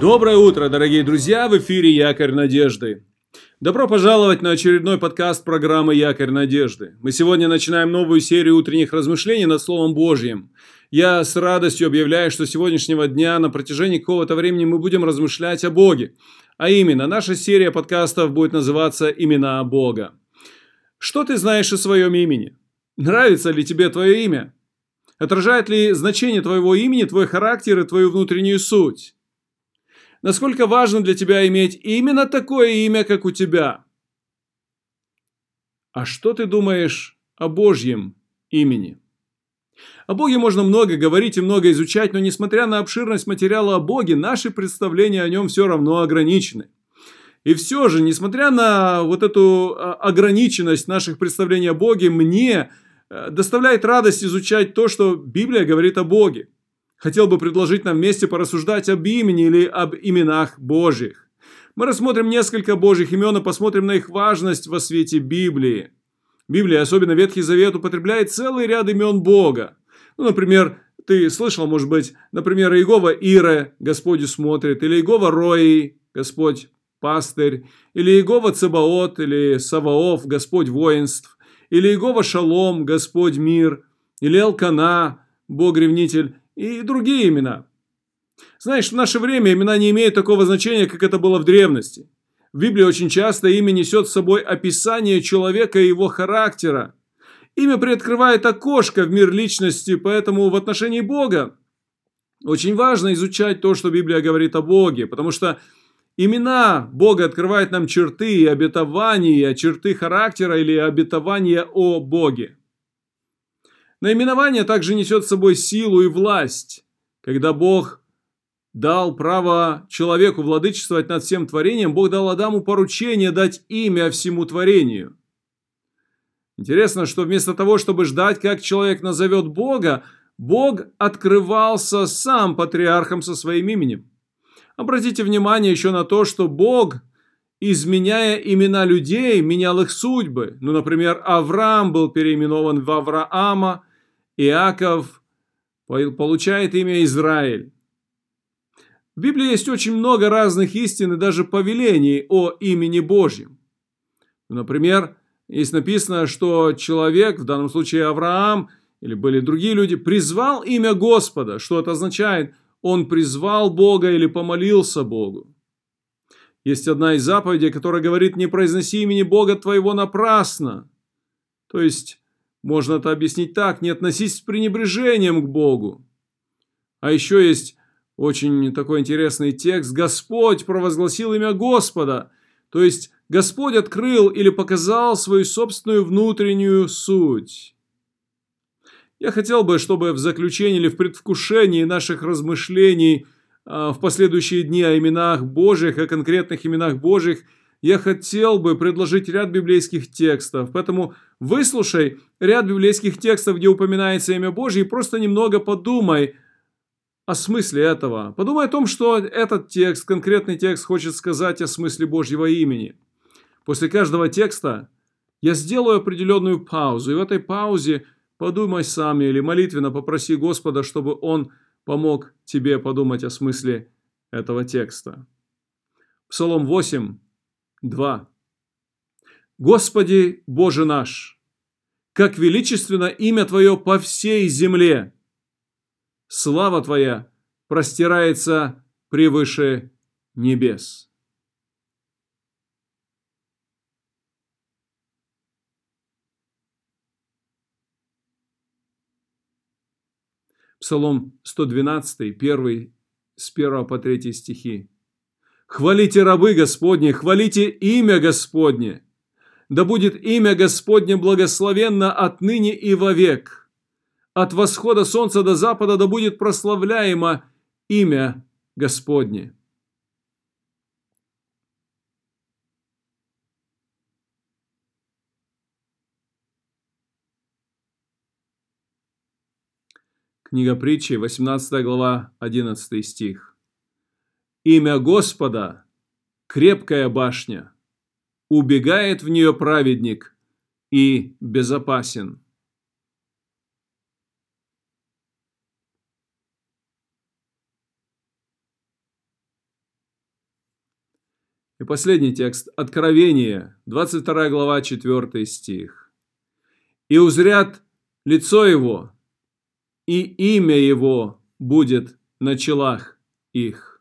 Доброе утро, дорогие друзья! В эфире Якорь Надежды. Добро пожаловать на очередной подкаст программы «Якорь надежды». Мы сегодня начинаем новую серию утренних размышлений над Словом Божьим. Я с радостью объявляю, что с сегодняшнего дня на протяжении какого-то времени мы будем размышлять о Боге. А именно, наша серия подкастов будет называться «Имена Бога». Что ты знаешь о своем имени? Нравится ли тебе твое имя? Отражает ли значение твоего имени твой характер и твою внутреннюю суть? Насколько важно для тебя иметь именно такое имя, как у тебя? А что ты думаешь о Божьем имени? О Боге можно много говорить и много изучать, но несмотря на обширность материала о Боге, наши представления о нем все равно ограничены. И все же, несмотря на вот эту а, ограниченность наших представлений о Боге, мне э, доставляет радость изучать то, что Библия говорит о Боге хотел бы предложить нам вместе порассуждать об имени или об именах Божьих. Мы рассмотрим несколько Божьих имен и посмотрим на их важность во свете Библии. Библия, особенно Ветхий Завет, употребляет целый ряд имен Бога. Ну, например, ты слышал, может быть, например, Иегова Ире, Господь смотрит, или Иегова Рои, Господь пастырь, или Иегова Цебаот, или Саваоф, Господь воинств, или Иегова Шалом, Господь мир, или Алкана, Бог-ревнитель, и другие имена. Знаешь, в наше время имена не имеют такого значения, как это было в древности. В Библии очень часто имя несет с собой описание человека и его характера. Имя приоткрывает окошко в мир личности, поэтому в отношении Бога очень важно изучать то, что Библия говорит о Боге, потому что имена Бога открывают нам черты и обетования, черты характера или обетования о Боге. Наименование также несет с собой силу и власть. Когда Бог дал право человеку владычествовать над всем творением, Бог дал Адаму поручение дать имя всему творению. Интересно, что вместо того, чтобы ждать, как человек назовет Бога, Бог открывался сам патриархом со своим именем. Обратите внимание еще на то, что Бог, изменяя имена людей, менял их судьбы. Ну, например, Авраам был переименован в Авраама, Иаков получает имя Израиль. В Библии есть очень много разных истин и даже повелений о имени Божьем. Например, есть написано, что человек, в данном случае Авраам, или были другие люди, призвал имя Господа. Что это означает? Он призвал Бога или помолился Богу. Есть одна из заповедей, которая говорит, не произноси имени Бога твоего напрасно. То есть, можно это объяснить так, не относись с пренебрежением к Богу. А еще есть очень такой интересный текст. Господь провозгласил имя Господа. То есть Господь открыл или показал свою собственную внутреннюю суть. Я хотел бы, чтобы в заключении или в предвкушении наших размышлений а, в последующие дни о именах Божьих, о конкретных именах Божьих – я хотел бы предложить ряд библейских текстов. Поэтому выслушай ряд библейских текстов, где упоминается имя Божье, и просто немного подумай о смысле этого. Подумай о том, что этот текст, конкретный текст, хочет сказать о смысле Божьего имени. После каждого текста я сделаю определенную паузу, и в этой паузе подумай сам или молитвенно попроси Господа, чтобы Он помог тебе подумать о смысле этого текста. Псалом 8, 2. Господи Боже наш, как величественно имя Твое по всей земле! Слава Твоя простирается превыше небес. Псалом 112, 1, с 1 по 3 стихи. Хвалите рабы Господни, хвалите имя Господне. Да будет имя Господне благословенно отныне и вовек. От восхода солнца до запада да будет прославляемо имя Господне. Книга притчи, 18 глава, 11 стих. Имя Господа – крепкая башня. Убегает в нее праведник и безопасен. И последний текст. Откровение, 22 глава, 4 стих. «И узрят лицо его, и имя его будет на челах их».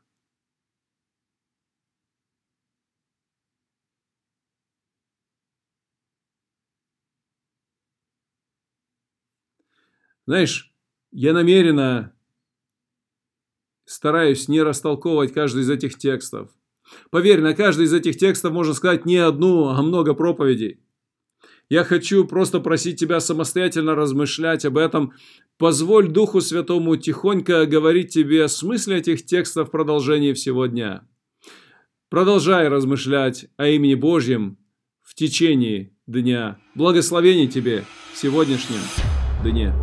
Знаешь, я намеренно стараюсь не растолковывать каждый из этих текстов. Поверь, на каждый из этих текстов можно сказать не одну, а много проповедей. Я хочу просто просить тебя самостоятельно размышлять об этом. Позволь Духу Святому тихонько говорить тебе о смысле этих текстов в продолжении всего дня. Продолжай размышлять о имени Божьем в течение дня. Благословений тебе в сегодняшнем дне.